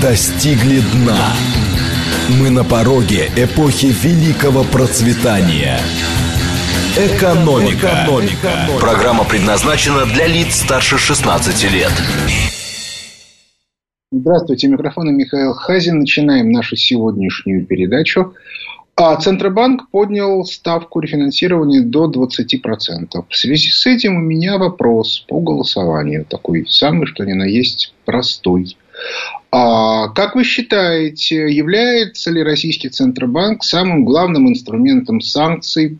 достигли дна. Мы на пороге эпохи великого процветания. Экономика. Экономика. Программа предназначена для лиц старше 16 лет. Здравствуйте, микрофон Михаил Хазин. Начинаем нашу сегодняшнюю передачу. А Центробанк поднял ставку рефинансирования до 20%. В связи с этим у меня вопрос по голосованию. Такой самый, что ни на есть, простой. А как вы считаете, является ли российский Центробанк самым главным инструментом санкций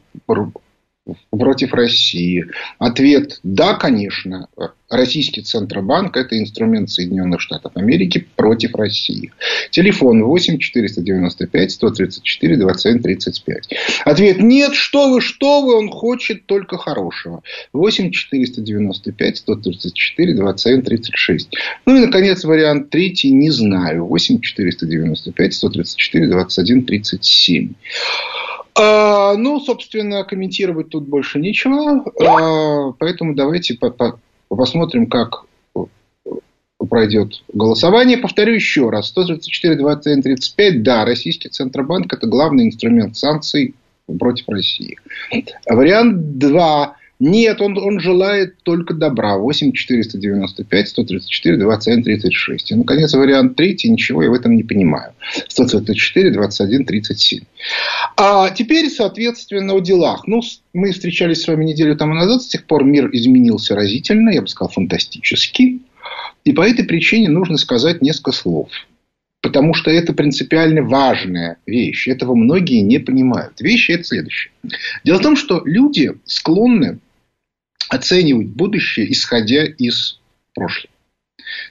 против России? Ответ – да, конечно. Российский Центробанк – это инструмент Соединенных Штатов Америки против России. Телефон 8 495 134 21 35. Ответ – нет, что вы, что вы, он хочет только хорошего. 8 495 134 21 36. Ну и, наконец, вариант третий – не знаю. 8 495 134 21 37. А, ну, собственно, комментировать тут больше нечего. А, поэтому давайте по -по посмотрим, как пройдет голосование. Повторю еще раз. 134, 21, 35. Да, российский Центробанк – это главный инструмент санкций против России. Вариант 2. Нет, он, он желает только добра. 8 495 134 21 36. И, наконец, вариант третий. Ничего я в этом не понимаю. 134 21 37. А теперь, соответственно, о делах. Ну, мы встречались с вами неделю тому назад. С тех пор мир изменился разительно. Я бы сказал, фантастически. И по этой причине нужно сказать несколько слов. Потому что это принципиально важная вещь. Этого многие не понимают. Вещь это следующее. Дело в том, что люди склонны оценивать будущее, исходя из прошлого.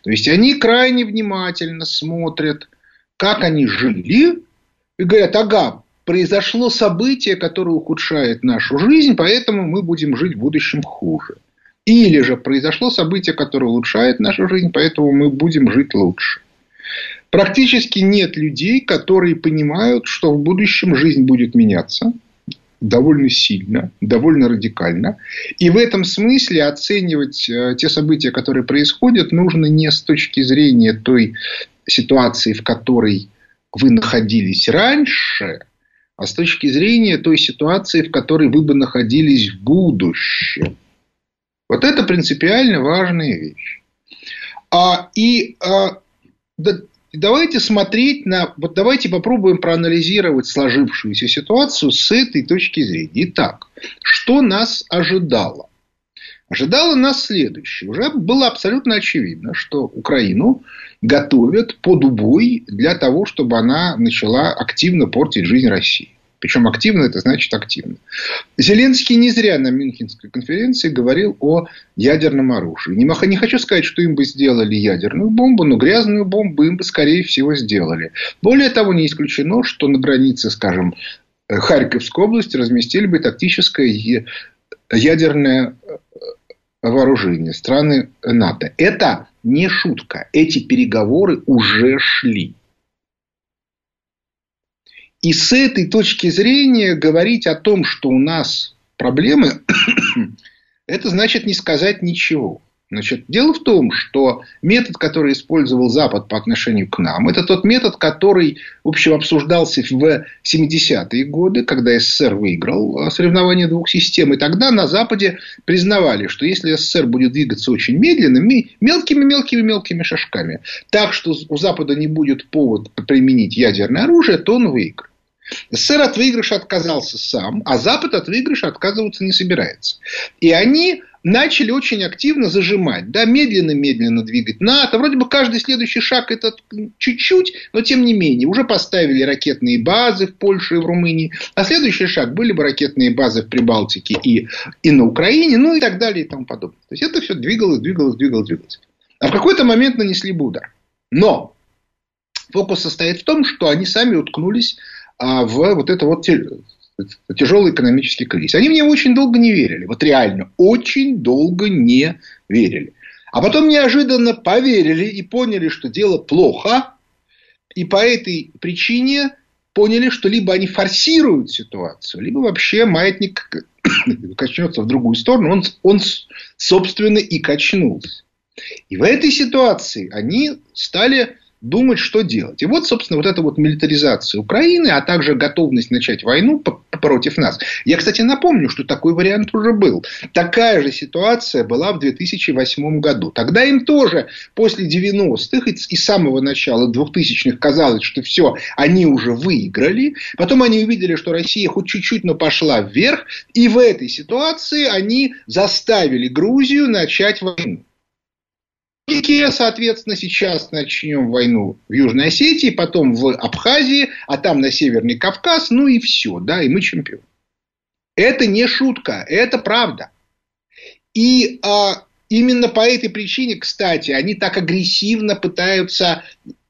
То есть они крайне внимательно смотрят, как они жили, и говорят, ага, произошло событие, которое ухудшает нашу жизнь, поэтому мы будем жить в будущем хуже. Или же произошло событие, которое улучшает нашу жизнь, поэтому мы будем жить лучше. Практически нет людей, которые понимают, что в будущем жизнь будет меняться, довольно сильно, довольно радикально. И в этом смысле оценивать э, те события, которые происходят, нужно не с точки зрения той ситуации, в которой вы находились раньше, а с точки зрения той ситуации, в которой вы бы находились в будущем. Вот это принципиально важная вещь. А, и а, да, давайте смотреть на... Вот давайте попробуем проанализировать сложившуюся ситуацию с этой точки зрения. Итак, что нас ожидало? Ожидало нас следующее. Уже было абсолютно очевидно, что Украину готовят под убой для того, чтобы она начала активно портить жизнь России. Причем активно это значит активно. Зеленский не зря на Мюнхенской конференции говорил о ядерном оружии. Не, хочу сказать, что им бы сделали ядерную бомбу, но грязную бомбу им бы, скорее всего, сделали. Более того, не исключено, что на границе, скажем, Харьковской области разместили бы тактическое ядерное э, вооружение страны НАТО. Это не шутка. Эти переговоры уже шли. И с этой точки зрения говорить о том, что у нас проблемы, это значит не сказать ничего. Значит, дело в том, что метод, который использовал Запад по отношению к нам, это тот метод, который, в общем, обсуждался в 70-е годы, когда СССР выиграл соревнование двух систем. И тогда на Западе признавали, что если СССР будет двигаться очень медленно, мелкими-мелкими-мелкими шажками, так что у Запада не будет повод применить ядерное оружие, то он выиграет. СССР от выигрыша отказался сам, а Запад от выигрыша отказываться не собирается. И они начали очень активно зажимать, да, медленно-медленно двигать НАТО. Вроде бы каждый следующий шаг это чуть-чуть, но тем не менее. Уже поставили ракетные базы в Польше и в Румынии. А следующий шаг были бы ракетные базы в Прибалтике и, и на Украине, ну и так далее и тому подобное. То есть это все двигалось, двигалось, двигалось, двигалось. А в какой-то момент нанесли бы удар. Но фокус состоит в том, что они сами уткнулись в вот это вот тяжелый экономический кризис. Они мне очень долго не верили. Вот реально, очень долго не верили. А потом неожиданно поверили и поняли, что дело плохо. И по этой причине поняли, что либо они форсируют ситуацию, либо вообще маятник качнется в другую сторону. Он, он собственно, и качнулся. И в этой ситуации они стали думать, что делать. И вот, собственно, вот эта вот милитаризация Украины, а также готовность начать войну против нас. Я, кстати, напомню, что такой вариант уже был. Такая же ситуация была в 2008 году. Тогда им тоже после 90-х и с самого начала 2000-х казалось, что все, они уже выиграли. Потом они увидели, что Россия хоть чуть-чуть, но пошла вверх. И в этой ситуации они заставили Грузию начать войну. И, соответственно, сейчас начнем войну в Южной Осетии, потом в Абхазии, а там на Северный Кавказ, ну и все, да, и мы чемпион. Это не шутка, это правда. И а, именно по этой причине, кстати, они так агрессивно пытаются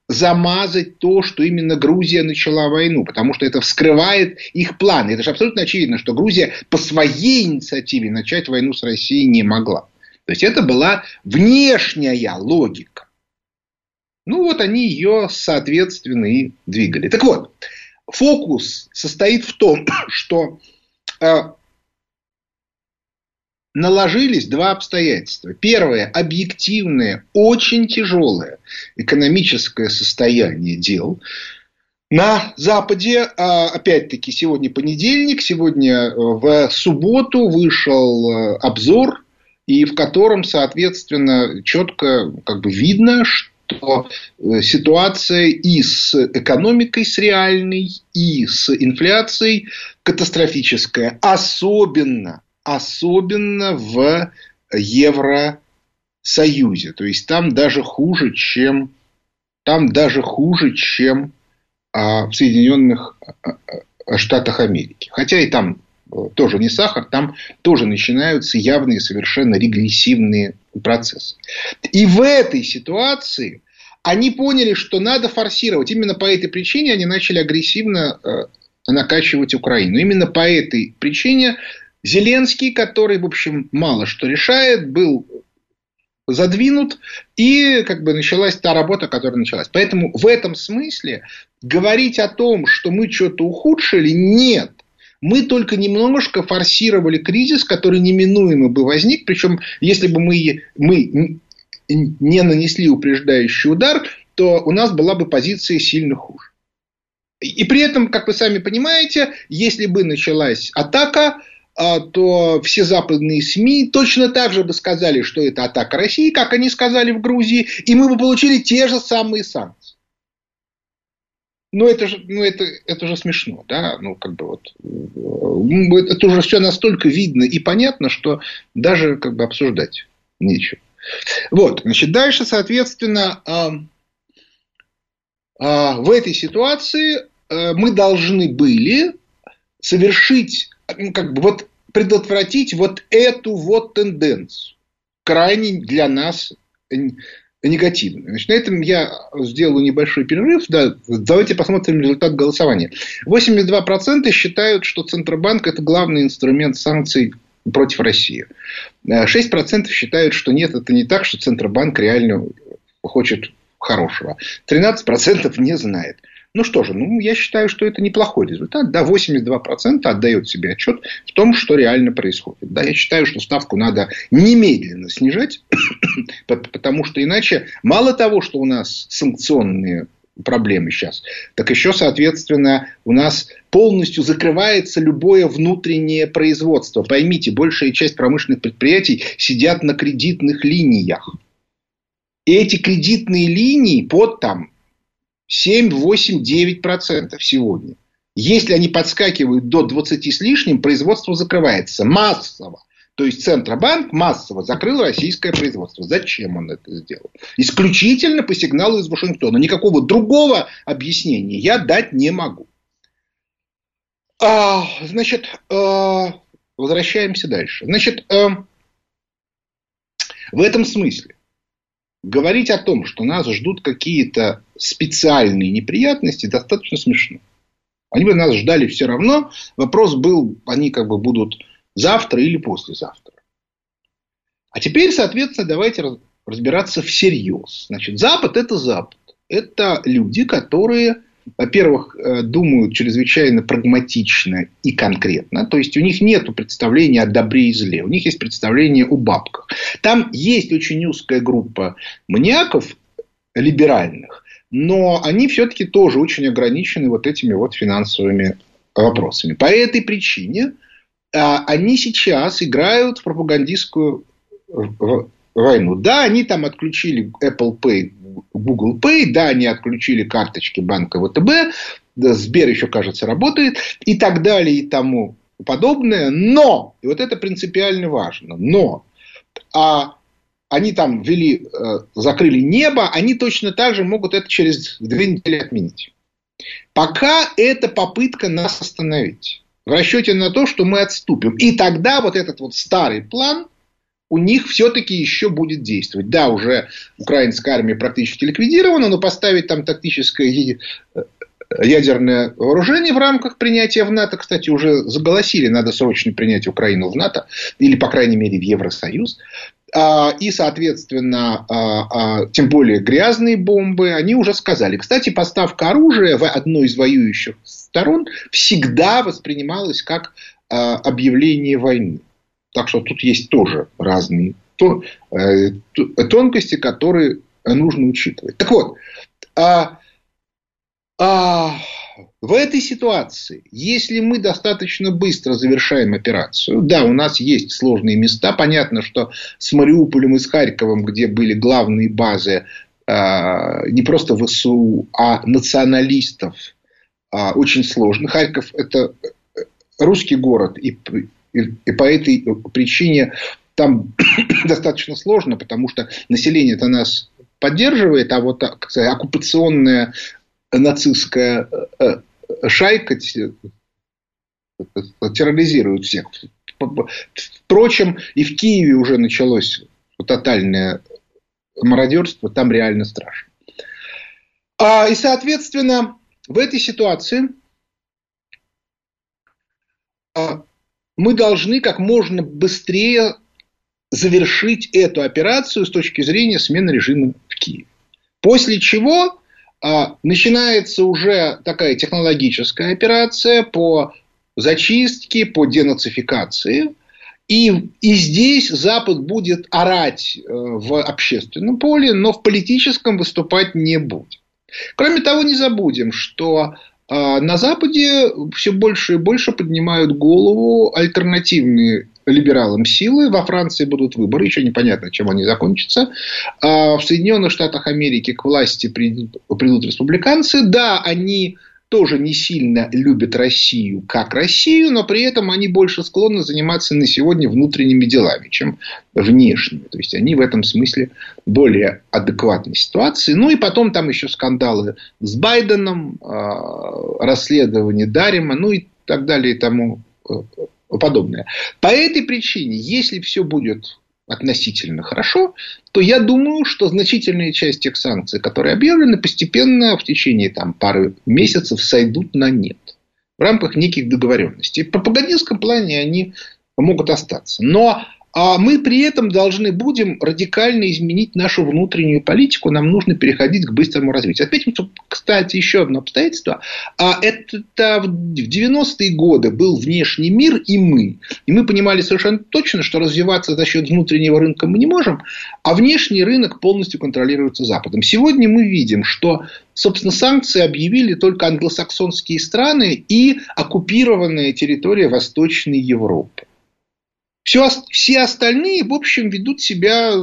замазать то, что именно Грузия начала войну, потому что это вскрывает их планы. Это же абсолютно очевидно, что Грузия по своей инициативе начать войну с Россией не могла. То есть это была внешняя логика. Ну вот они ее, соответственно, и двигали. Так вот, фокус состоит в том, что э, наложились два обстоятельства. Первое, объективное, очень тяжелое экономическое состояние дел. На Западе, а, опять-таки, сегодня понедельник, сегодня э, в субботу вышел э, обзор и в котором, соответственно, четко как бы видно, что э, ситуация и с экономикой, с реальной, и с инфляцией катастрофическая. Особенно, особенно в Евросоюзе. То есть там даже хуже, чем там даже хуже, чем а, в Соединенных а, а, Штатах Америки. Хотя и там тоже не сахар, там тоже начинаются явные совершенно регрессивные процессы. И в этой ситуации они поняли, что надо форсировать. Именно по этой причине они начали агрессивно э, накачивать Украину. Именно по этой причине Зеленский, который, в общем, мало что решает, был задвинут, и как бы началась та работа, которая началась. Поэтому в этом смысле говорить о том, что мы что-то ухудшили, нет. Мы только немножко форсировали кризис, который неминуемо бы возник. Причем, если бы мы, мы не нанесли упреждающий удар, то у нас была бы позиция сильно хуже. И при этом, как вы сами понимаете, если бы началась атака, а, то все западные СМИ точно так же бы сказали, что это атака России, как они сказали в Грузии, и мы бы получили те же самые санкции. Ну, это же, ну, это, это же смешно, да, ну, как бы вот, э, это уже все настолько видно и понятно, что даже, как бы, обсуждать нечего. Вот, значит, дальше, соответственно, э, э, в этой ситуации э, мы должны были совершить, ну, как бы, вот, предотвратить вот эту вот тенденцию, крайне для нас негативно. Значит, на этом я сделаю небольшой перерыв. Да, давайте посмотрим результат голосования. 82% считают, что Центробанк – это главный инструмент санкций против России. 6% считают, что нет, это не так, что Центробанк реально хочет хорошего. 13% не знает. Ну что же, ну, я считаю, что это неплохой результат. Да, 82% отдает себе отчет в том, что реально происходит. Да, я считаю, что ставку надо немедленно снижать, потому что иначе мало того, что у нас санкционные проблемы сейчас, так еще, соответственно, у нас полностью закрывается любое внутреннее производство. Поймите, большая часть промышленных предприятий сидят на кредитных линиях. И эти кредитные линии под там 7, 8, 9 процентов сегодня. Если они подскакивают до 20 с лишним, производство закрывается массово. То есть Центробанк массово закрыл российское производство. Зачем он это сделал? Исключительно по сигналу из Вашингтона. Никакого другого объяснения я дать не могу. А, значит, а, возвращаемся дальше. Значит, а, в этом смысле говорить о том, что нас ждут какие-то специальные неприятности, достаточно смешно. Они бы нас ждали все равно. Вопрос был, они как бы будут завтра или послезавтра. А теперь, соответственно, давайте разбираться всерьез. Значит, Запад – это Запад. Это люди, которые во-первых, э, думают чрезвычайно прагматично и конкретно. То есть, у них нет представления о добре и зле. У них есть представление о бабках. Там есть очень узкая группа маниаков либеральных, но они все-таки тоже очень ограничены вот этими вот финансовыми вопросами. По этой причине а, они сейчас играют в пропагандистскую войну. Да, они там отключили Apple Pay, Google Pay, да, они отключили карточки банка ВТБ, Сбер еще, кажется, работает, и так далее, и тому подобное. Но, и вот это принципиально важно, но а они там ввели, э, закрыли небо, они точно так же могут это через две недели отменить. Пока это попытка нас остановить. В расчете на то, что мы отступим. И тогда вот этот вот старый план у них все-таки еще будет действовать. Да, уже украинская армия практически ликвидирована, но поставить там тактическое э, ядерное вооружение в рамках принятия в НАТО, кстати, уже заголосили, надо срочно принять Украину в НАТО, или, по крайней мере, в Евросоюз. А, и, соответственно, а, а, тем более грязные бомбы, они уже сказали. Кстати, поставка оружия в одной из воюющих сторон всегда воспринималась как объявление войны. Так что тут есть тоже разные э, тонкости, которые нужно учитывать. Так вот, в этой ситуации, если мы достаточно быстро завершаем операцию, да, у нас есть сложные места, понятно, что с Мариуполем и с Харьковом, где были главные базы э, не просто ВСУ, а националистов, э, очень сложно. Харьков – это русский город, и, и, и по этой причине там достаточно сложно, потому что население-то нас поддерживает, а вот как сказать, оккупационная нацистская э, шайка терроризирует всех. Впрочем, и в Киеве уже началось тотальное мародерство, там реально страшно. А, и, соответственно, в этой ситуации а, мы должны как можно быстрее завершить эту операцию с точки зрения смены режима в Киеве. После чего а, начинается уже такая технологическая операция по зачистке, по денацификации. И, и здесь Запад будет орать э, в общественном поле, но в политическом выступать не будет. Кроме того, не забудем, что а, на Западе все больше и больше поднимают голову альтернативные либералам силы. Во Франции будут выборы, еще непонятно, чем они закончатся. А в Соединенных Штатах Америки к власти придут республиканцы. Да, они тоже не сильно любят Россию как Россию, но при этом они больше склонны заниматься на сегодня внутренними делами, чем внешними. То есть они в этом смысле более адекватной ситуации. Ну и потом там еще скандалы с Байденом, а, расследование Дарима, ну и так далее и тому э, подобное. По этой причине, если все будет относительно хорошо, то я думаю, что значительная часть тех санкций, которые объявлены, постепенно в течение там, пары месяцев сойдут на нет в рамках неких договоренностей. В пропагандистском плане они могут остаться. Но а мы при этом должны будем радикально изменить нашу внутреннюю политику. Нам нужно переходить к быстрому развитию. Отметим, что, кстати, еще одно обстоятельство. А это в 90-е годы был внешний мир и мы. И мы понимали совершенно точно, что развиваться за счет внутреннего рынка мы не можем, а внешний рынок полностью контролируется Западом. Сегодня мы видим, что собственно, санкции объявили только англосаксонские страны и оккупированная территория Восточной Европы. Все, все остальные, в общем, ведут себя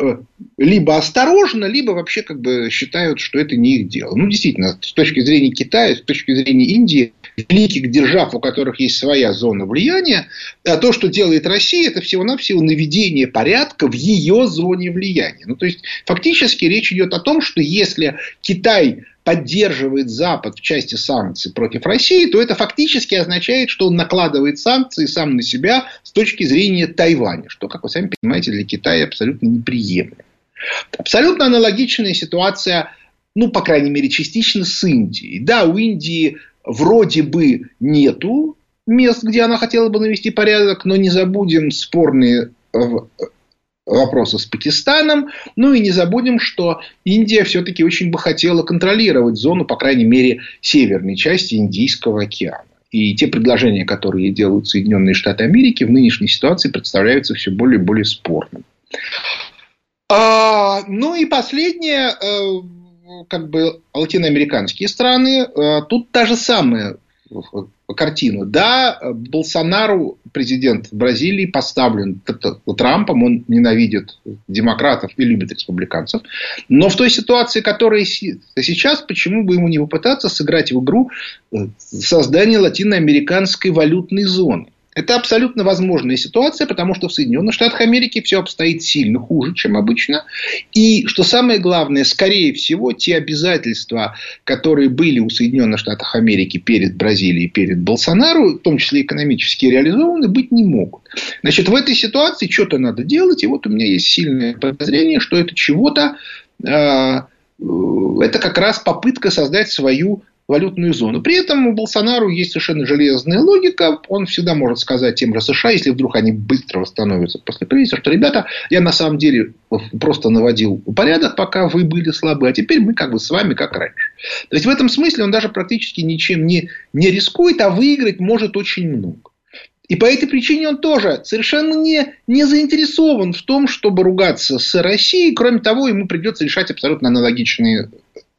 э, либо осторожно, либо вообще как бы считают, что это не их дело. Ну, действительно, с точки зрения Китая, с точки зрения Индии, великих держав, у которых есть своя зона влияния, а то, что делает Россия, это всего-навсего наведение порядка в ее зоне влияния. Ну, то есть, фактически речь идет о том, что если Китай поддерживает Запад в части санкций против России, то это фактически означает, что он накладывает санкции сам на себя с точки зрения Тайваня, что, как вы сами понимаете, для Китая абсолютно неприемлемо. Абсолютно аналогичная ситуация, ну, по крайней мере, частично с Индией. Да, у Индии вроде бы нету мест, где она хотела бы навести порядок, но не забудем спорные э, вопроса с Пакистаном. Ну и не забудем, что Индия все-таки очень бы хотела контролировать зону, по крайней мере, северной части Индийского океана. И те предложения, которые делают Соединенные Штаты Америки, в нынешней ситуации представляются все более и более спорными. А, ну и последнее. Э, как бы латиноамериканские страны, э, тут та же самая картину. Да, Болсонару, президент Бразилии, поставлен Трампом, он ненавидит демократов и любит республиканцев. Но в той ситуации, которая сейчас, почему бы ему не попытаться сыграть в игру э, создания латиноамериканской валютной зоны? Это абсолютно возможная ситуация, потому что в Соединенных Штатах Америки все обстоит сильно хуже, чем обычно. И, что самое главное, скорее всего, те обязательства, которые были у Соединенных Штатов Америки перед Бразилией, перед Болсонару, в том числе экономически реализованы, быть не могут. Значит, в этой ситуации что-то надо делать. И вот у меня есть сильное подозрение, что это чего-то э, э, это как раз попытка создать свою валютную зону. При этом у Болсонару есть совершенно железная логика. Он всегда может сказать тем же США, если вдруг они быстро восстановятся после кризиса, что, ребята, я на самом деле просто наводил порядок, пока вы были слабы, а теперь мы как бы с вами как раньше. То есть, в этом смысле он даже практически ничем не, не рискует, а выиграть может очень много. И по этой причине он тоже совершенно не, не заинтересован в том, чтобы ругаться с Россией. Кроме того, ему придется решать абсолютно аналогичные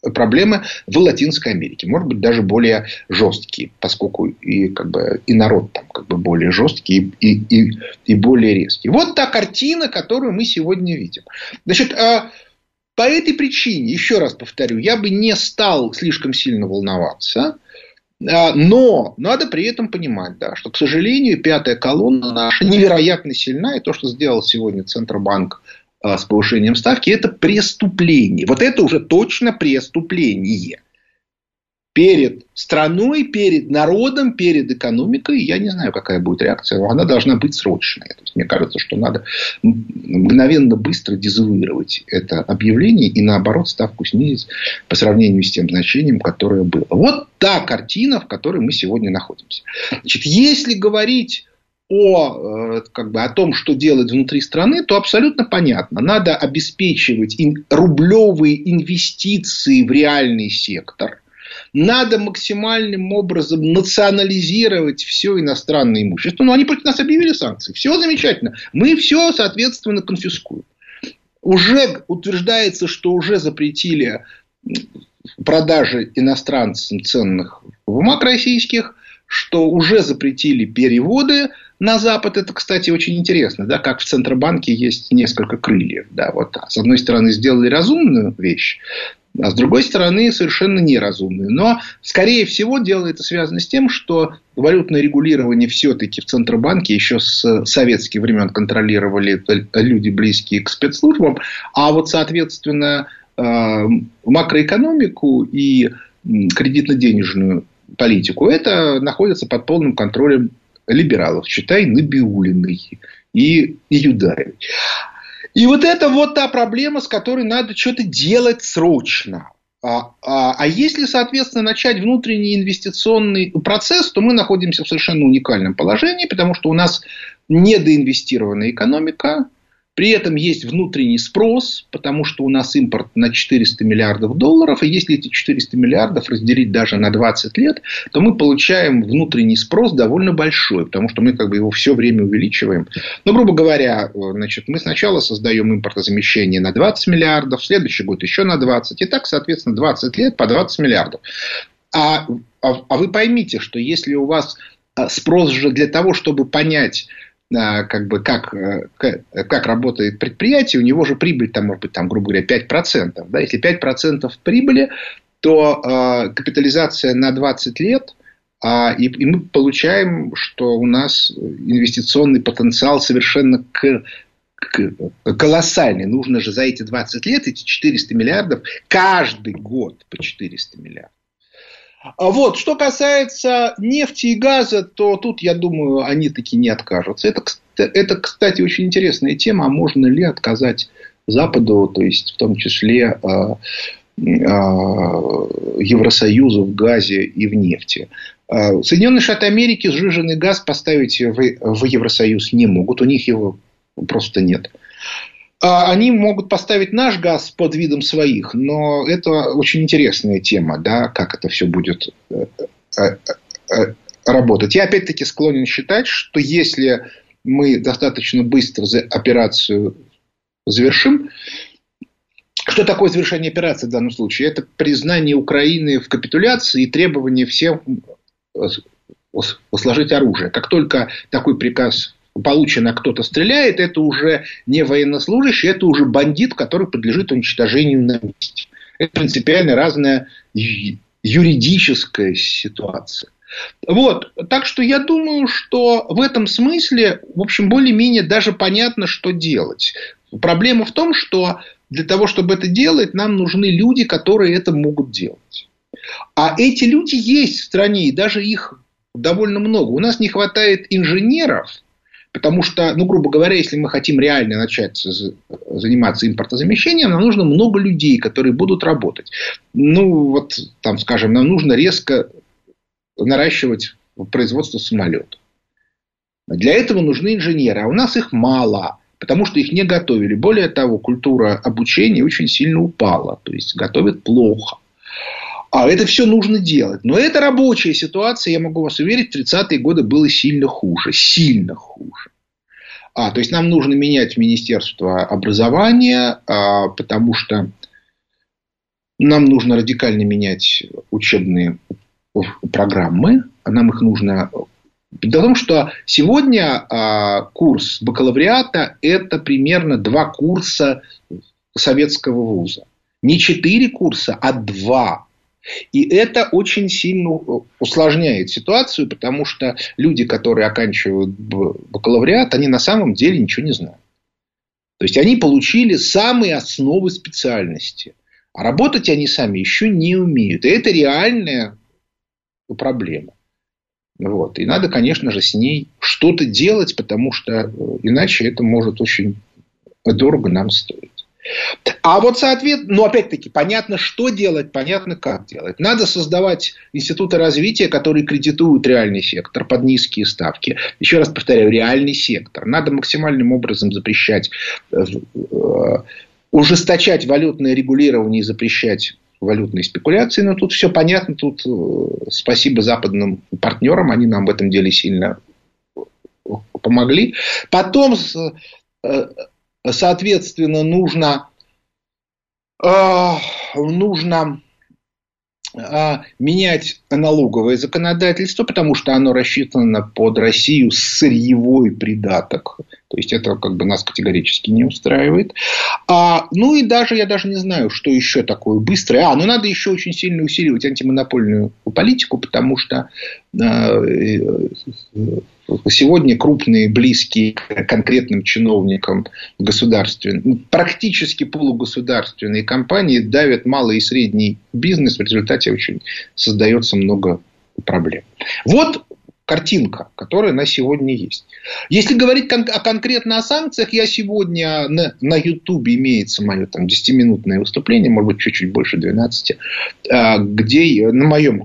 проблемы в Латинской Америке. Может быть, даже более жесткие, поскольку и, как бы, и народ там как бы более жесткий и, и, и более резкий. Вот та картина, которую мы сегодня видим. Значит, а, по этой причине, еще раз повторю, я бы не стал слишком сильно волноваться. А, но надо при этом понимать, да, что, к сожалению, пятая колонна наша невероятно сильна. И то, что сделал сегодня Центробанк с повышением ставки, это преступление. Вот это уже точно преступление. Перед страной, перед народом, перед экономикой, я не знаю, какая будет реакция, но она должна быть срочная. То есть, мне кажется, что надо мгновенно быстро дезавуировать это объявление и, наоборот, ставку снизить по сравнению с тем значением, которое было. Вот та картина, в которой мы сегодня находимся. Значит, если говорить о, э, как бы, о том, что делать внутри страны, то абсолютно понятно. Надо обеспечивать рублевые инвестиции в реальный сектор. Надо максимальным образом национализировать все иностранное имущество. Ну, они против нас объявили санкции. Все замечательно. Мы все, соответственно, конфискуем. Уже утверждается, что уже запретили продажи иностранцам ценных бумаг российских, что уже запретили переводы на Запад это, кстати, очень интересно, да, как в Центробанке есть несколько крыльев. Да, вот, с одной стороны, сделали разумную вещь, а с другой стороны, совершенно неразумную. Но, скорее всего, дело это связано с тем, что валютное регулирование все-таки в Центробанке еще с советских времен контролировали люди, близкие к спецслужбам. А вот, соответственно, э, макроэкономику и кредитно-денежную политику, это находится под полным контролем либералов, читай Набиулиной и, и Юдаевой. И вот это вот та проблема, с которой надо что-то делать срочно. А, а, а если, соответственно, начать внутренний инвестиционный процесс, то мы находимся в совершенно уникальном положении, потому что у нас недоинвестированная экономика, при этом есть внутренний спрос, потому что у нас импорт на 400 миллиардов долларов. И если эти 400 миллиардов разделить даже на 20 лет, то мы получаем внутренний спрос довольно большой, потому что мы как бы его все время увеличиваем. Но, грубо говоря, значит, мы сначала создаем импортозамещение на 20 миллиардов, в следующий год еще на 20. И так, соответственно, 20 лет по 20 миллиардов. А, а, а вы поймите, что если у вас а, спрос же для того, чтобы понять, как бы как, э, как работает предприятие, у него же прибыль там может быть, там, грубо говоря, 5%. Да? Если 5% прибыли, то э, капитализация на 20 лет, а, и, и мы получаем, что у нас инвестиционный потенциал совершенно к, к, колоссальный. Нужно же за эти 20 лет, эти 400 миллиардов, каждый год по 400 миллиардов. А вот, что касается нефти и газа, то тут, я думаю, они таки не откажутся. Это, это, кстати, очень интересная тема. А можно ли отказать Западу, то есть в том числе э, э, Евросоюзу в газе и в нефти? Соединенные Штаты Америки сжиженный газ поставить в, в Евросоюз не могут. У них его просто нет. А они могут поставить наш газ под видом своих, но это очень интересная тема, да, как это все будет э, э, э, работать. Я опять-таки склонен считать, что если мы достаточно быстро операцию завершим, что такое завершение операции в данном случае? Это признание Украины в капитуляции и требование всем сложить оружие. Как только такой приказ получен, а кто-то стреляет, это уже не военнослужащий, это уже бандит, который подлежит уничтожению на месте. Это принципиально разная юридическая ситуация. Вот, так что я думаю, что в этом смысле, в общем, более-менее даже понятно, что делать. Проблема в том, что для того, чтобы это делать, нам нужны люди, которые это могут делать. А эти люди есть в стране, и даже их довольно много. У нас не хватает инженеров, потому что, ну, грубо говоря, если мы хотим реально начать заниматься импортозамещением, нам нужно много людей, которые будут работать. Ну, вот, там, скажем, нам нужно резко наращивать производство самолетов. Для этого нужны инженеры, а у нас их мало, потому что их не готовили. Более того, культура обучения очень сильно упала, то есть готовят плохо. А это все нужно делать. Но это рабочая ситуация, я могу вас уверить, в 30-е годы было сильно хуже. Сильно хуже. А, то есть нам нужно менять Министерство образования, а, потому что нам нужно радикально менять учебные программы, нам их нужно... Том, что сегодня а, курс бакалавриата – это примерно два курса советского вуза. Не четыре курса, а два. И это очень сильно усложняет ситуацию, потому что люди, которые оканчивают бакалавриат, они на самом деле ничего не знают. То есть они получили самые основы специальности. А работать они сами еще не умеют. И это реальная проблема. Вот. И надо, конечно же, с ней что-то делать, потому что э, иначе это может очень дорого нам стоить. А вот, соответственно, ну, опять-таки, понятно, что делать, понятно, как делать. Надо создавать институты развития, которые кредитуют реальный сектор под низкие ставки. Еще раз повторяю, реальный сектор. Надо максимальным образом запрещать, э, э, ужесточать валютное регулирование и запрещать валютной спекуляции, но тут все понятно, тут э, спасибо западным партнерам, они нам в этом деле сильно помогли. Потом, соответственно, нужно, э, нужно менять налоговое законодательство, потому что оно рассчитано под Россию сырьевой придаток. То есть это как бы нас категорически не устраивает. А, ну и даже я даже не знаю, что еще такое быстрое. А, ну надо еще очень сильно усиливать антимонопольную политику, потому что э, сегодня крупные, близкие к конкретным чиновникам государственные, практически полугосударственные компании давят малый и средний бизнес. В результате очень создается много проблем. Вот картинка, которая на сегодня есть. Если говорить кон- о, конкретно о санкциях, я сегодня на, на YouTube имеется мое там 10-минутное выступление, может быть, чуть-чуть больше 12, а, где на моем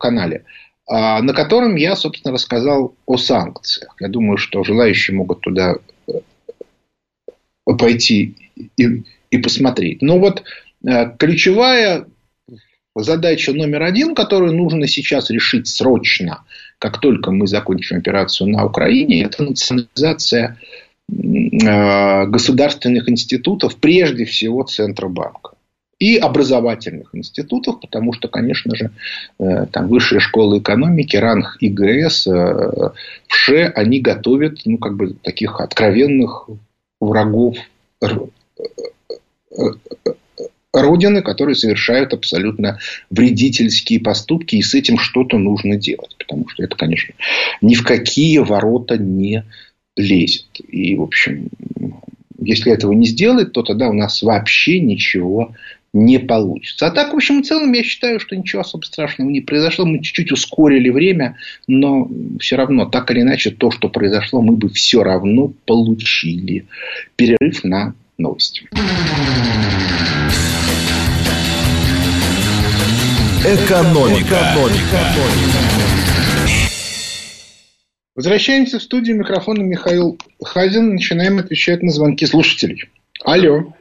канале, на котором я, собственно, рассказал о санкциях. Я думаю, что желающие могут туда э, пойти и, и посмотреть. Но вот э, ключевая задача номер один, которую нужно сейчас решить срочно, как только мы закончим операцию на Украине, это национализация э, государственных институтов, прежде всего Центробанка и образовательных институтов, потому что, конечно же, э, там высшая школа экономики, ранг ИГС, э, ВШЭ, они готовят ну, как бы таких откровенных врагов Родины, которые совершают абсолютно вредительские поступки, и с этим что-то нужно делать. Потому что это, конечно, ни в какие ворота не лезет. И, в общем, если этого не сделать, то тогда у нас вообще ничего не получится. А так, в общем и целом, я считаю, что ничего особо страшного не произошло. Мы чуть-чуть ускорили время, но все равно, так или иначе, то, что произошло, мы бы все равно получили. Перерыв на новости. Экономика. Экономика. Возвращаемся в студию. Микрофона Михаил Хазин. Начинаем отвечать на звонки слушателей. Алло.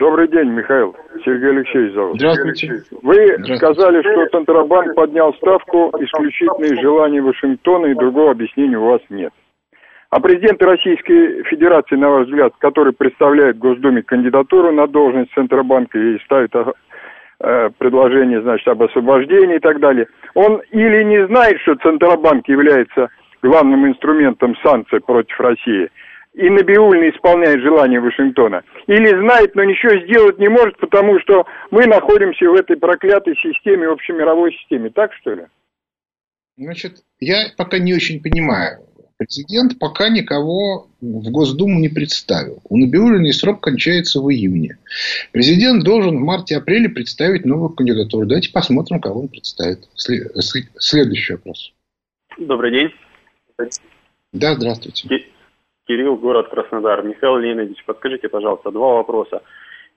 Добрый день, Михаил. Сергей Алексеевич зовут. Здравствуйте. Вы Здравствуйте. сказали, что Центробанк поднял ставку исключительно из желания Вашингтона, и другого объяснения у вас нет. А президент Российской Федерации, на ваш взгляд, который представляет в Госдуме кандидатуру на должность Центробанка и ставит э, предложение, значит, об освобождении и так далее, он или не знает, что Центробанк является главным инструментом санкций против России, и набиульно исполняет желание Вашингтона. Или знает, но ничего сделать не может, потому что мы находимся в этой проклятой системе, общемировой системе. Так что ли? Значит, я пока не очень понимаю. Президент пока никого в Госдуму не представил. У Набиулиной срок кончается в июне. Президент должен в марте-апреле представить новую кандидатуру. Давайте посмотрим, кого он представит. Следующий вопрос. Добрый день. Да, здравствуйте. Кирилл, город Краснодар. Михаил Леонидович, подскажите, пожалуйста, два вопроса.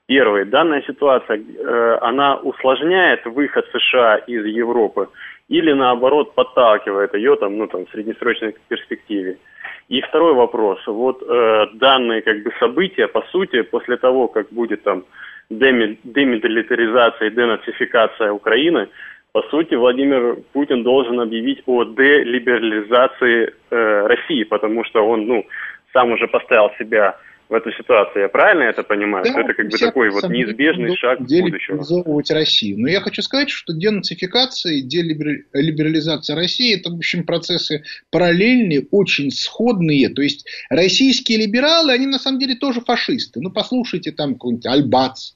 Первый. Данная ситуация, э, она усложняет выход США из Европы или наоборот подталкивает ее там, ну, там, в среднесрочной перспективе? И второй вопрос. Вот э, данные как бы события, по сути, после того, как будет там демилитаризация и денацификация Украины, по сути, Владимир Путин должен объявить о делиберализации э, России, потому что он, ну, сам уже поставил себя в эту ситуацию. Я правильно это понимаю? Да, что это как бы такой вот неизбежный шаг будущего. Россию. Но я хочу сказать, что денацификация и делиберализация России это, в общем, процессы параллельные, очень сходные. То есть российские либералы, они на самом деле тоже фашисты. Ну, послушайте там какой-нибудь Альбац,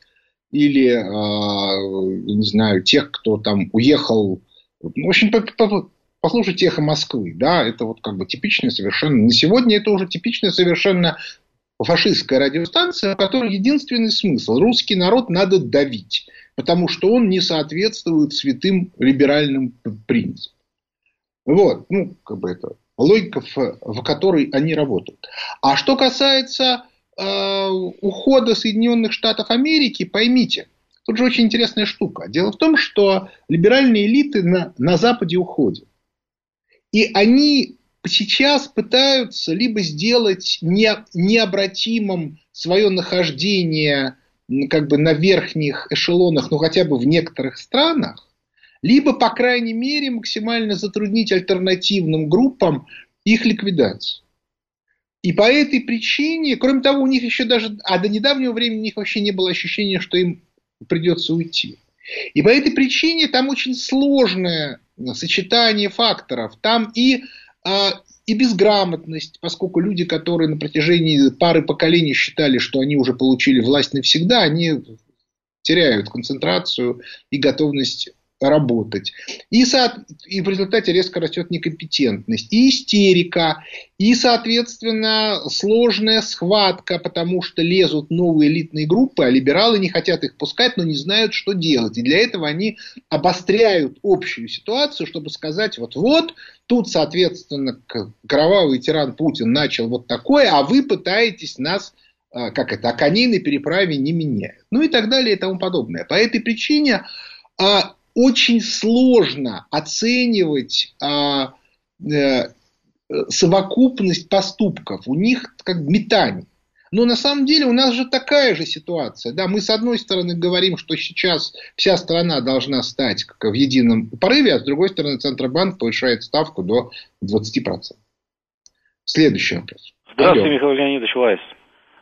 или, э, не знаю, тех, кто там уехал. В общем, послушайте «Эхо Москвы», да, это вот как бы типичная совершенно, на сегодня это уже типичная совершенно фашистская радиостанция, в которой единственный смысл – русский народ надо давить, потому что он не соответствует святым либеральным принципам. Вот, ну, как бы это логика, в, в которой они работают. А что касается Э, ухода Соединенных Штатов Америки, поймите, тут же очень интересная штука. Дело в том, что либеральные элиты на, на Западе уходят. И они сейчас пытаются либо сделать не, необратимым свое нахождение как бы на верхних эшелонах, ну хотя бы в некоторых странах, либо, по крайней мере, максимально затруднить альтернативным группам их ликвидацию. И по этой причине, кроме того, у них еще даже, а до недавнего времени у них вообще не было ощущения, что им придется уйти. И по этой причине там очень сложное сочетание факторов. Там и, а, и безграмотность, поскольку люди, которые на протяжении пары поколений считали, что они уже получили власть навсегда, они теряют концентрацию и готовность работать. И, и в результате резко растет некомпетентность, и истерика, и, соответственно, сложная схватка, потому что лезут новые элитные группы, а либералы не хотят их пускать, но не знают, что делать. И для этого они обостряют общую ситуацию, чтобы сказать, вот-вот, тут, соответственно, кровавый тиран Путин начал вот такое, а вы пытаетесь нас а, как это, о коней на переправе не меняют. Ну и так далее и тому подобное. По этой причине а, очень сложно оценивать а, э, совокупность поступков. У них как метание. Но на самом деле у нас же такая же ситуация. Да, мы с одной стороны говорим, что сейчас вся страна должна стать как в едином порыве, а с другой стороны Центробанк повышает ставку до 20%. Следующий вопрос. Здравствуйте, Алло. Михаил Леонидович Вайс.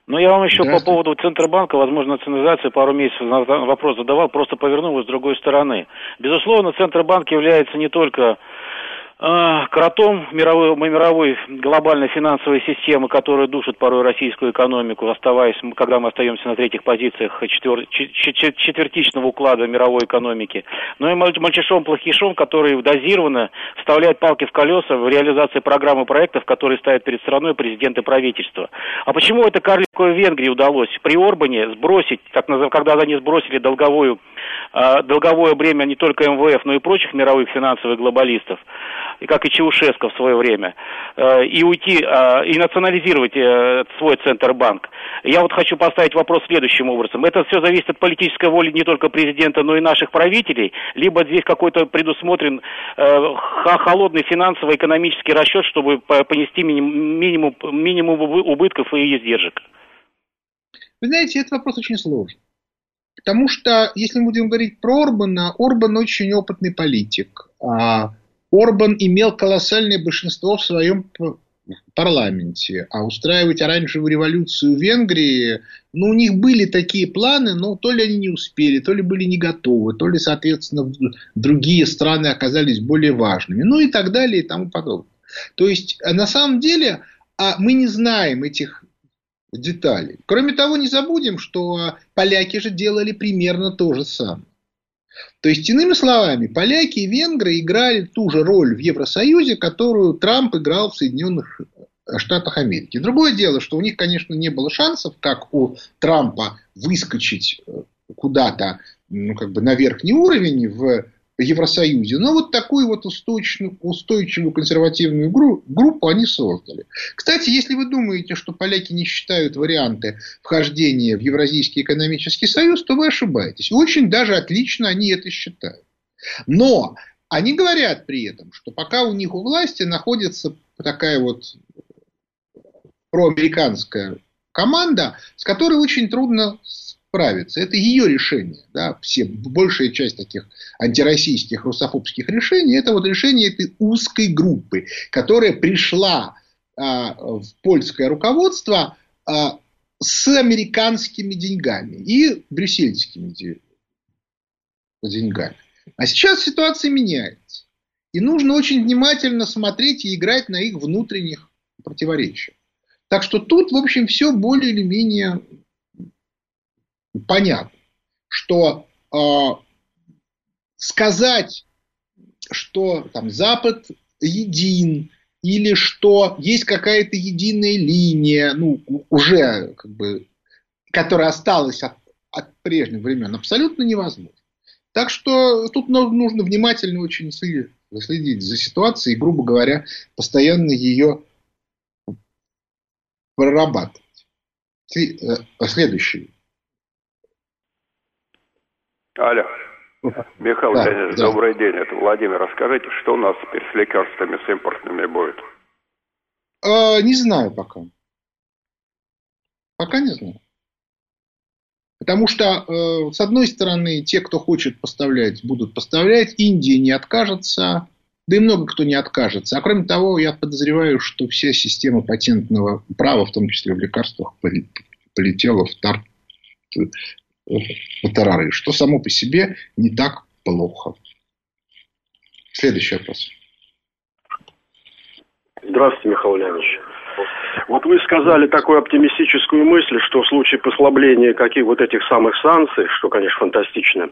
Ну, я вам еще по поводу Центробанка, возможно, национализации пару месяцев вопрос задавал, просто повернул его с другой стороны. Безусловно, Центробанк является не только кротом мировой, мировой глобальной финансовой системы, которая душит порой российскую экономику, оставаясь, когда мы остаемся на третьих позициях четвер, четвертичного уклада мировой экономики, но и мальчишом-плохишом, который дозированно вставляет палки в колеса в реализации программы проектов, которые ставят перед страной президент и правительство. А почему это карликовой Венгрии удалось при Орбане сбросить, так, когда они сбросили долговую, а, долговое бремя не только МВФ, но и прочих мировых финансовых глобалистов? и как и Чаушеско в свое время, э, и уйти, э, и национализировать э, свой Центробанк. Я вот хочу поставить вопрос следующим образом. Это все зависит от политической воли не только президента, но и наших правителей, либо здесь какой-то предусмотрен холодный финансово-экономический расчет, чтобы понести минимум, минимум убытков и издержек. Вы знаете, этот вопрос очень сложный. Потому что, если мы будем говорить про Орбана, Орбан очень опытный политик. А Орбан имел колоссальное большинство в своем парламенте, а устраивать оранжевую революцию в Венгрии, ну, у них были такие планы, но то ли они не успели, то ли были не готовы, то ли, соответственно, другие страны оказались более важными, ну и так далее и тому подобное. То есть, на самом деле, а мы не знаем этих деталей. Кроме того, не забудем, что поляки же делали примерно то же самое. То есть, иными словами, поляки и венгры играли ту же роль в Евросоюзе, которую Трамп играл в Соединенных Штатах Америки. Другое дело, что у них, конечно, не было шансов, как у Трампа, выскочить э, куда-то ну, как бы на верхний уровень в Евросоюзе. Но вот такую вот устойчивую, устойчивую консервативную группу они создали. Кстати, если вы думаете, что поляки не считают варианты вхождения в Евразийский экономический союз, то вы ошибаетесь. Очень даже отлично они это считают. Но они говорят при этом, что пока у них у власти находится такая вот проамериканская команда, с которой очень трудно справиться. Это ее решение. Да? Все, большая часть таких антироссийских, русофобских решений, это вот решение этой узкой группы, которая пришла а, в польское руководство а, с американскими деньгами и брюссельскими деньгами. А сейчас ситуация меняется. И нужно очень внимательно смотреть и играть на их внутренних противоречиях. Так что тут, в общем, все более или менее понятно, что э, сказать, что там Запад един, или что есть какая-то единая линия, ну, уже как бы, которая осталась от, от прежних времен, абсолютно невозможно. Так что тут нужно внимательно очень следить за ситуацией и, грубо говоря, постоянно ее прорабатывать. Э, следующий Алло. Михаил да, Леонидович, да. добрый день. Это Владимир. Расскажите, что у нас теперь с лекарствами, с импортными будет? Э, не знаю пока. Пока не знаю. Потому что, э, с одной стороны, те, кто хочет поставлять, будут поставлять. Индия не откажется. Да и много кто не откажется. А кроме того, я подозреваю, что вся система патентного права, в том числе в лекарствах, полетела в тар Тарары, что само по себе не так плохо. Следующий вопрос. Здравствуйте, Михаил Леонидович. Вот вы сказали такую оптимистическую мысль, что в случае послабления каких вот этих самых санкций, что, конечно, фантастично,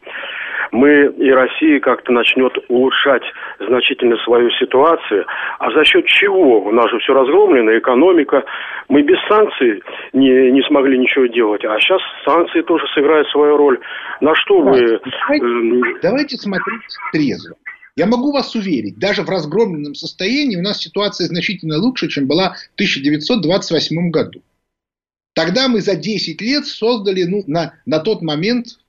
мы и Россия как-то начнет улучшать значительно свою ситуацию. А за счет чего? У нас же все разгромлено, экономика. Мы без санкций не, не смогли ничего делать. А сейчас санкции тоже сыграют свою роль. На что вы... Давайте, эм, давайте смотреть трезво. Я могу вас уверить, даже в разгромленном состоянии у нас ситуация значительно лучше, чем была в 1928 году. Тогда мы за 10 лет создали ну, на, на тот момент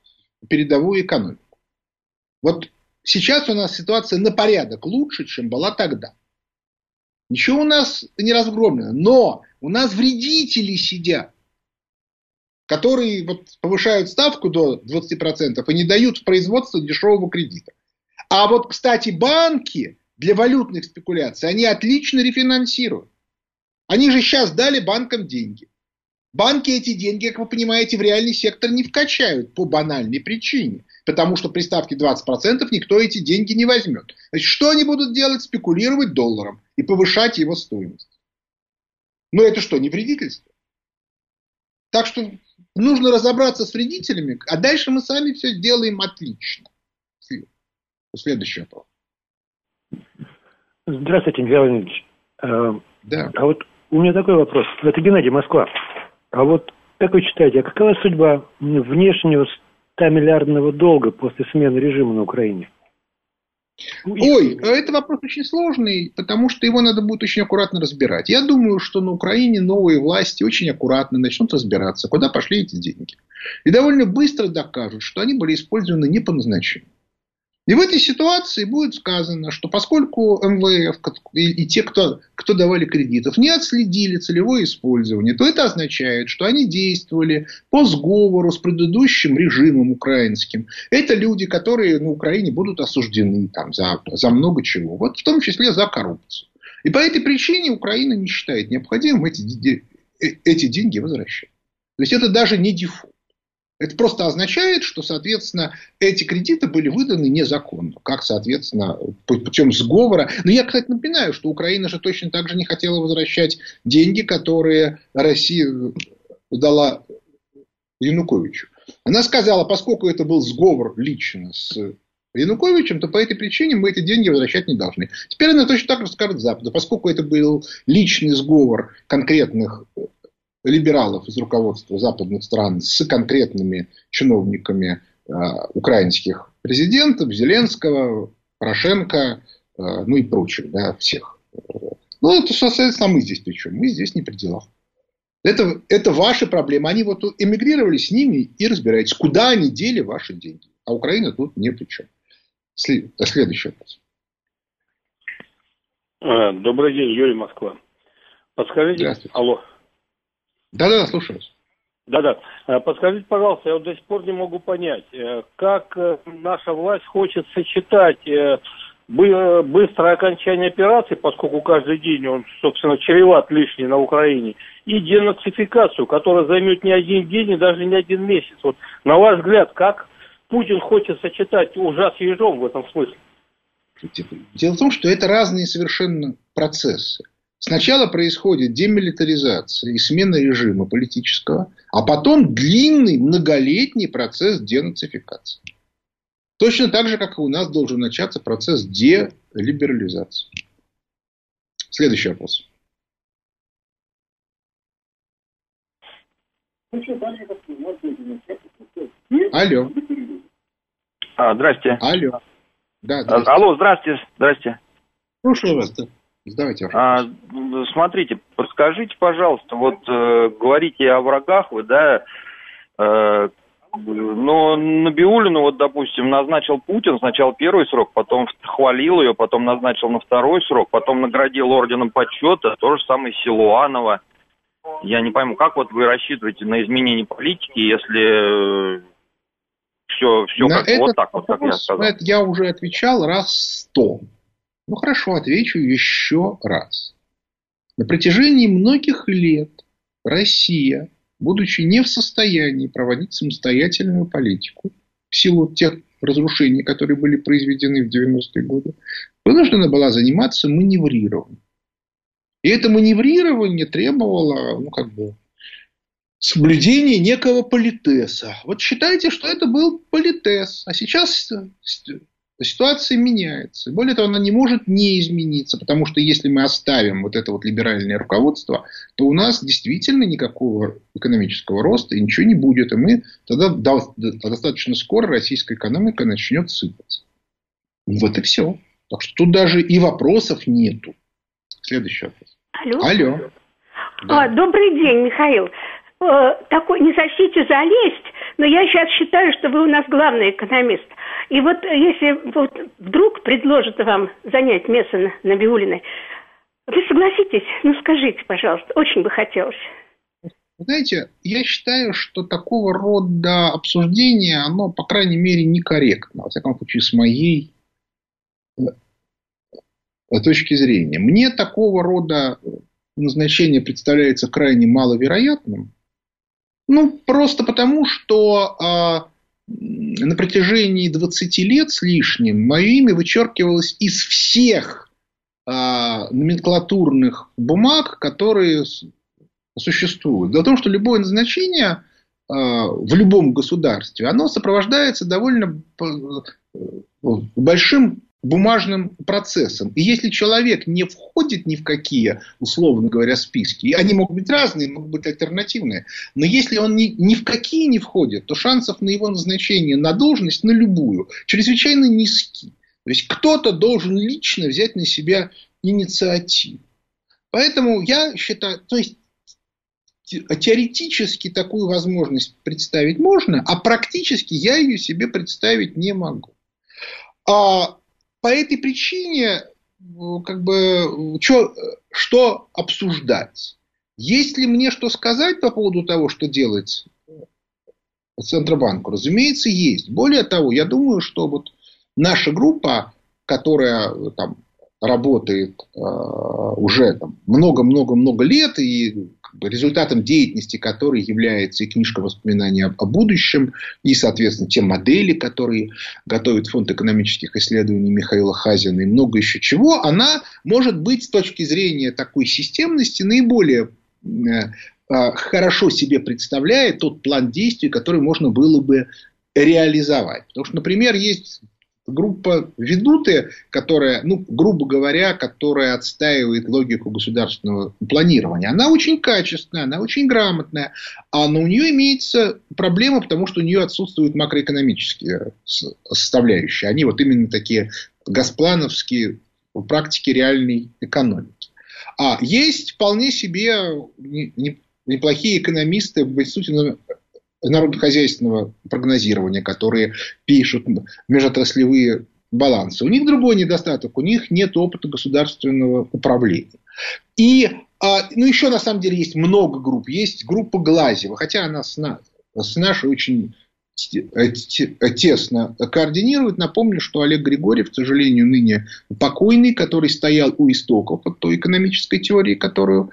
передовую экономику. Вот сейчас у нас ситуация на порядок лучше, чем была тогда. Ничего у нас не разгромлено, но у нас вредители сидят, которые вот повышают ставку до 20% и не дают в производство дешевого кредита. А вот, кстати, банки для валютных спекуляций, они отлично рефинансируют. Они же сейчас дали банкам деньги. Банки эти деньги, как вы понимаете, в реальный сектор не вкачают по банальной причине. Потому что при ставке 20% никто эти деньги не возьмет. Значит, что они будут делать? Спекулировать долларом и повышать его стоимость. Но это что, не вредительство? Так что нужно разобраться с вредителями, а дальше мы сами все сделаем отлично. Следующий вопрос. Здравствуйте, Михаил Леонидович. Э, да. А вот у меня такой вопрос. Это Геннадий, Москва. А вот как вы считаете, а какова судьба внешнего 100-миллиардного долга после смены режима на Украине? Ой, это вопрос очень сложный, потому что его надо будет очень аккуратно разбирать. Я думаю, что на Украине новые власти очень аккуратно начнут разбираться, куда пошли эти деньги. И довольно быстро докажут, что они были использованы не по назначению. И в этой ситуации будет сказано, что поскольку МВФ и те, кто, кто давали кредитов, не отследили целевое использование, то это означает, что они действовали по сговору с предыдущим режимом украинским. Это люди, которые на Украине будут осуждены там, за, за много чего, вот в том числе за коррупцию. И по этой причине Украина не считает необходимым эти, э, эти деньги возвращать. То есть это даже не дефолт. Это просто означает, что, соответственно, эти кредиты были выданы незаконно, как, соответственно, путем сговора. Но я, кстати, напоминаю, что Украина же точно так же не хотела возвращать деньги, которые Россия дала Януковичу. Она сказала, поскольку это был сговор лично с Януковичем, то по этой причине мы эти деньги возвращать не должны. Теперь она точно так же скажет Западу, поскольку это был личный сговор конкретных либералов из руководства западных стран с конкретными чиновниками э, украинских президентов, Зеленского, Порошенко, э, ну и прочих, да, всех. Ну, это, соответственно, мы здесь причем? Мы здесь не при делах. Это, это ваши проблемы. Они вот эмигрировали с ними и разбирайтесь, куда они дели ваши деньги. А Украина тут не при чем. След, следующий вопрос. Э, добрый день, Юрий Москва. Подскажите, алло, да-да, слушаю вас. Да-да. Э, подскажите, пожалуйста, я вот до сих пор не могу понять, э, как э, наша власть хочет сочетать быстрое окончание операции, поскольку каждый день он, собственно, чреват лишний на Украине, и денацификацию, которая займет не один день и даже не один месяц. Вот на ваш взгляд, как Путин хочет сочетать ужас и ежом в этом смысле? Дело в том, что это разные совершенно процессы. Сначала происходит демилитаризация и смена режима политического, а потом длинный многолетний процесс денацификации. Точно так же, как и у нас должен начаться процесс делиберализации. Следующий вопрос. Алло. А, здрасте. Алло. Да, здрасте. Алло, здрасте. Здрасте. Слушаю вас. Да. Давайте. А, смотрите, подскажите, пожалуйста, вот э, говорите о врагах, вы, да, э, но Набиулину, вот, допустим, назначил Путин сначала первый срок, потом хвалил ее, потом назначил на второй срок, потом наградил орденом почета, то же самое Силуанова. Я не пойму, как вот вы рассчитываете на изменение политики, если все, все на как вот так вот, как я сказал? Я уже отвечал раз сто. Ну хорошо, отвечу еще раз. На протяжении многих лет Россия, будучи не в состоянии проводить самостоятельную политику, в силу тех разрушений, которые были произведены в 90-е годы, вынуждена была заниматься маневрированием. И это маневрирование требовало, ну, как бы, соблюдения некого политеса. Вот считайте, что это был политес. А сейчас ситуация меняется. Более того, она не может не измениться, потому что если мы оставим вот это вот либеральное руководство, то у нас действительно никакого экономического роста и ничего не будет. И мы тогда достаточно скоро российская экономика начнет сыпаться. Вот и все. Так что тут даже и вопросов нету. Следующий вопрос. Алло. Алло. Да. А, добрый день, Михаил. Э, такой, не сочтите залезть, но я сейчас считаю, что вы у нас главный экономист. И вот если вот вдруг предложат вам занять место на Биулиной, вы согласитесь? Ну, скажите, пожалуйста, очень бы хотелось. Знаете, я считаю, что такого рода обсуждение, оно, по крайней мере, некорректно, во всяком случае, с моей э, точки зрения. Мне такого рода назначение представляется крайне маловероятным, ну, просто потому, что а, на протяжении 20 лет с лишним мое имя вычеркивалось из всех а, номенклатурных бумаг, которые существуют. Дело в том, что любое назначение а, в любом государстве, оно сопровождается довольно э, большим бумажным процессом. И если человек не входит ни в какие, условно говоря, списки, и они могут быть разные, могут быть альтернативные, но если он ни, ни в какие не входит, то шансов на его назначение на должность, на любую, чрезвычайно низки. То есть кто-то должен лично взять на себя инициативу. Поэтому я считаю, то есть теоретически такую возможность представить можно, а практически я ее себе представить не могу. А по этой причине, как бы, чё, что обсуждать? Есть ли мне что сказать по поводу того, что делать Центробанку? Разумеется, есть. Более того, я думаю, что вот наша группа, которая там, работает э, уже много-много-много лет, и результатом деятельности которой является и книжка воспоминаний о, будущем, и, соответственно, те модели, которые готовит Фонд экономических исследований Михаила Хазина, и много еще чего, она может быть с точки зрения такой системности наиболее э, э, хорошо себе представляет тот план действий, который можно было бы реализовать. Потому что, например, есть группа ведуты, которая, ну, грубо говоря, которая отстаивает логику государственного планирования. Она очень качественная, она очень грамотная, а но у нее имеется проблема, потому что у нее отсутствуют макроэкономические составляющие. Они вот именно такие госплановские в практике реальной экономики. А есть вполне себе неплохие экономисты в институте народохозяйственного прогнозирования, которые пишут межотраслевые балансы. У них другой недостаток, у них нет опыта государственного управления. И а, ну, еще на самом деле есть много групп. Есть группа Глазева, хотя она с, на, с нашей очень тесно координирует. Напомню, что Олег Григорьев, к сожалению, ныне покойный, который стоял у истоков от той экономической теории, которую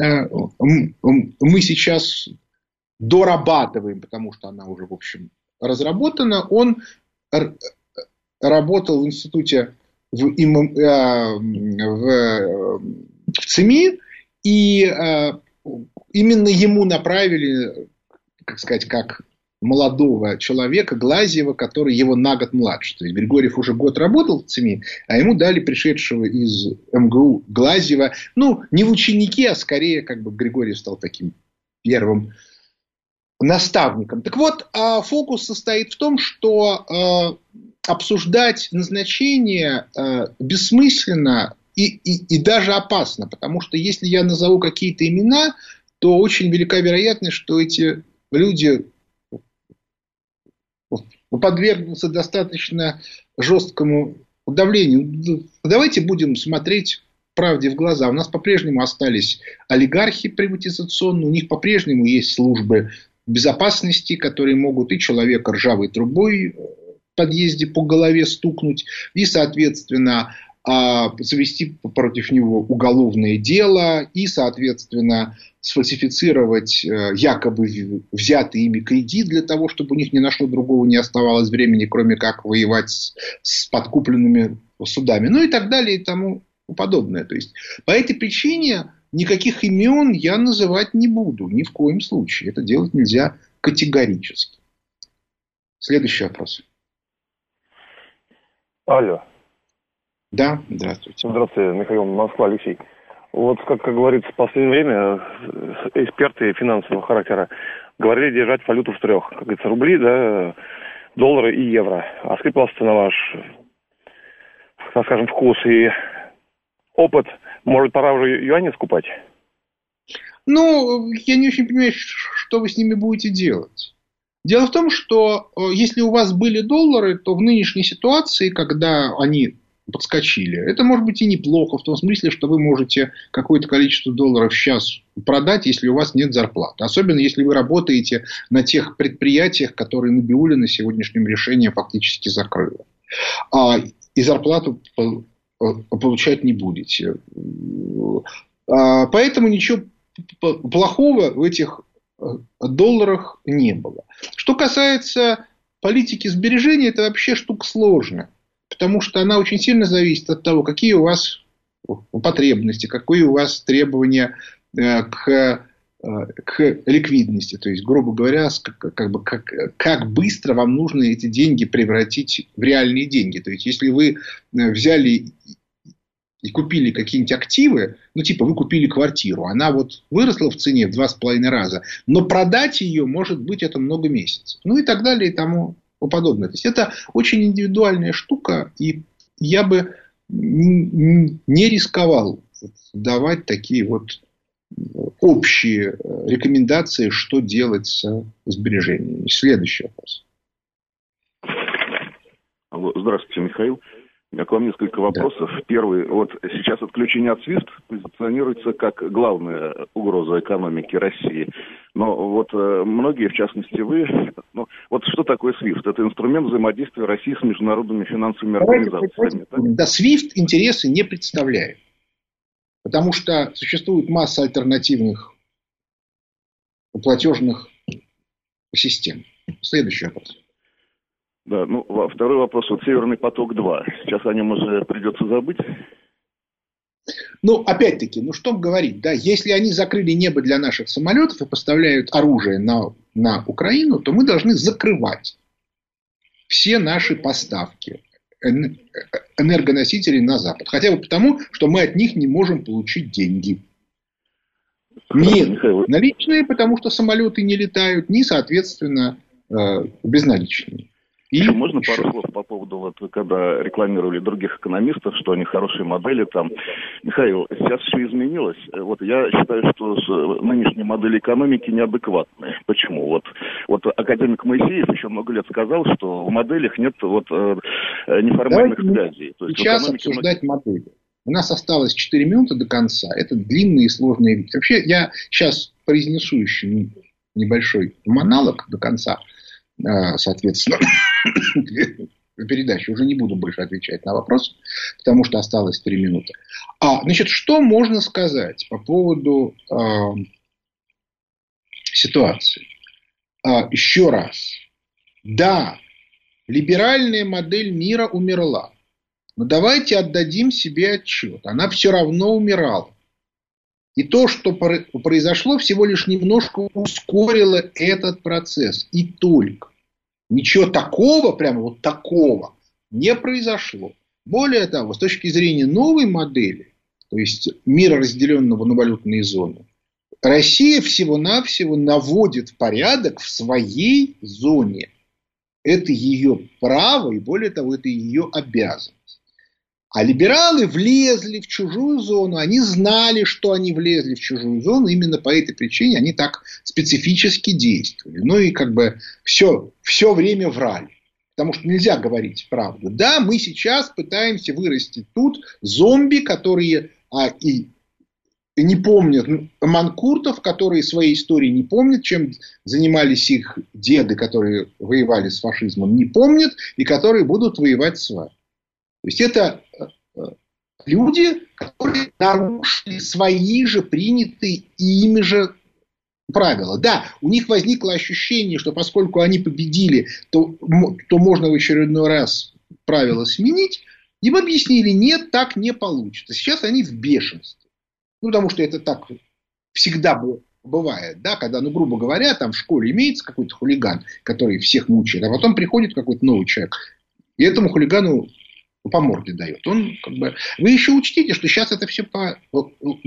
э, мы сейчас дорабатываем, потому что она уже, в общем, разработана. Он работал в институте в, э, в, в ЦИМИ, и э, именно ему направили, как сказать, как молодого человека, Глазьева, который его на год младше. То есть Григорьев уже год работал в ЦИМИ, а ему дали пришедшего из МГУ Глазьева, ну, не в ученики, а скорее как бы Григорьев стал таким первым наставником. Так вот, а, фокус состоит в том, что а, обсуждать назначение а, бессмысленно и, и, и даже опасно, потому что если я назову какие-то имена, то очень велика вероятность, что эти люди подвергнутся достаточно жесткому давлению. Давайте будем смотреть правде в глаза. У нас по-прежнему остались олигархи приватизационные, у них по-прежнему есть службы безопасности, которые могут и человека ржавой трубой в подъезде по голове стукнуть, и, соответственно, а, завести против него уголовное дело и, соответственно, сфальсифицировать э, якобы взятый ими кредит для того, чтобы у них ни на что другого не оставалось времени, кроме как воевать с подкупленными судами, ну и так далее и тому подобное. То есть по этой причине никаких имен я называть не буду, ни в коем случае. Это делать нельзя категорически. Следующий вопрос. Алло. Да, здравствуйте. Здравствуйте, Михаил Москва, Алексей. Вот, как, как говорится, в последнее время э, эксперты финансового характера говорили держать валюту в трех. Как говорится, рубли, да, доллары и евро. А скрипался на ваш, так скажем, вкус и опыт – может, пора уже юани скупать? Ну, я не очень понимаю, что вы с ними будете делать. Дело в том, что э, если у вас были доллары, то в нынешней ситуации, когда они подскочили, это может быть и неплохо, в том смысле, что вы можете какое-то количество долларов сейчас продать, если у вас нет зарплаты. Особенно, если вы работаете на тех предприятиях, которые Набиулина сегодняшним решением фактически закрыла. А, и зарплату получать не будете. А, поэтому ничего плохого в этих э, долларах не было. Что касается политики сбережения, это вообще штука сложная. Потому что она очень сильно зависит от того, какие у вас потребности, какие у вас требования э, к Э, к ликвидности. То есть, грубо говоря, как, как, бы, как, как быстро вам нужно эти деньги превратить в реальные деньги. То есть, если вы э, взяли и купили какие-нибудь активы, ну, типа, вы купили квартиру, она вот выросла в цене в два с половиной раза, но продать ее, может быть, это много месяцев. Ну, и так далее, и тому подобное. То есть, это очень индивидуальная штука, и я бы не рисковал давать такие вот общие э, рекомендации, что делать с сбережениями. Следующий вопрос. Алло, здравствуйте, Михаил. У меня к вам несколько вопросов. Да. Первый. Вот сейчас отключение от SWIFT позиционируется как главная угроза экономики России. Но вот э, многие, в частности вы, ну, вот что такое SWIFT? Это инструмент взаимодействия России с международными финансовыми организациями. Да, SWIFT интересы не представляет. Потому что существует масса альтернативных платежных систем. Следующий вопрос. Да, ну, второй вопрос. Вот «Северный поток-2». Сейчас о нем уже придется забыть. Ну, опять-таки, ну что говорить, да, если они закрыли небо для наших самолетов и поставляют оружие на, на Украину, то мы должны закрывать все наши поставки энергоносителей на Запад. Хотя бы потому, что мы от них не можем получить деньги. Не наличные, потому что самолеты не летают, ни, соответственно, э, безналичные. И еще можно еще... пару слов по поводу, вот, когда рекламировали других экономистов, что они хорошие модели там. Михаил, сейчас все изменилось. Вот я считаю, что нынешние модели экономики неадекватные. Почему? Вот, вот академик Моисеев еще много лет сказал, что в моделях нет вот э, неформальных Давайте связей. То есть сейчас обсуждать модели. У нас осталось 4 минуты до конца. Это длинные и сложные вещи. Вообще, я сейчас произнесу еще небольшой монолог до конца. А, соответственно, передачи. Уже не буду больше отвечать на вопросы, потому что осталось три минуты. А, значит, что можно сказать по поводу э, ситуации? А, еще раз. Да, либеральная модель мира умерла. Но давайте отдадим себе отчет. Она все равно умирала. И то, что произошло, всего лишь немножко ускорило этот процесс. И только. Ничего такого, прямо вот такого, не произошло. Более того, с точки зрения новой модели, то есть мира, разделенного на валютные зоны, Россия всего-навсего наводит порядок в своей зоне. Это ее право, и более того, это ее обязанность. А либералы влезли в чужую зону, они знали, что они влезли в чужую зону, именно по этой причине они так специфически действовали. Ну и как бы все, все время врали. Потому что нельзя говорить правду. Да, мы сейчас пытаемся вырастить тут зомби, которые а, и не помнят манкуртов, которые своей истории не помнят, чем занимались их деды, которые воевали с фашизмом, не помнят, и которые будут воевать с вами. То есть это люди, которые нарушили свои же принятые ими же правила. Да, у них возникло ощущение, что поскольку они победили, то, то можно в очередной раз правила сменить. Им объяснили, нет, так не получится. Сейчас они в бешенстве. Ну, потому что это так всегда бывает, да, когда, ну, грубо говоря, там в школе имеется какой-то хулиган, который всех мучает, а потом приходит какой-то новый человек, и этому хулигану по морде дает. Он как бы... Вы еще учтите, что сейчас это все по...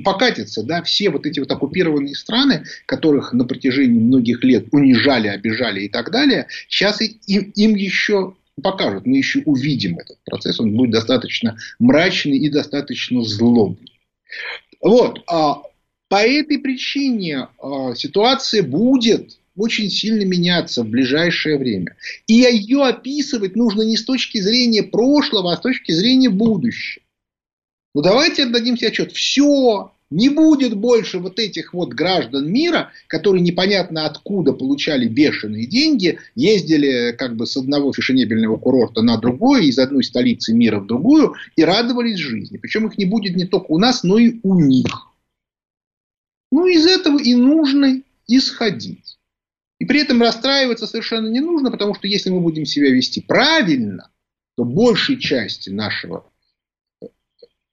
покатится. Да? Все вот эти вот оккупированные страны, которых на протяжении многих лет унижали, обижали и так далее, сейчас им, им еще покажут. Мы еще увидим этот процесс. Он будет достаточно мрачный и достаточно злобный. Вот. А по этой причине а, ситуация будет очень сильно меняться в ближайшее время. И ее описывать нужно не с точки зрения прошлого, а с точки зрения будущего. Ну давайте отдадим себе отчет. Все, не будет больше вот этих вот граждан мира, которые непонятно откуда получали бешеные деньги, ездили как бы с одного фешенебельного курорта на другой, из одной столицы мира в другую и радовались жизни. Причем их не будет не только у нас, но и у них. Ну, из этого и нужно исходить. И при этом расстраиваться совершенно не нужно, потому что если мы будем себя вести правильно, то большей части нашего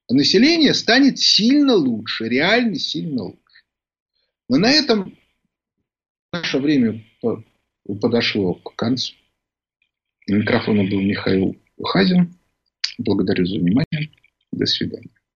населения станет сильно лучше, реально сильно лучше. Но на этом наше время подошло к концу. У микрофона был Михаил Хазин. Благодарю за внимание. До свидания.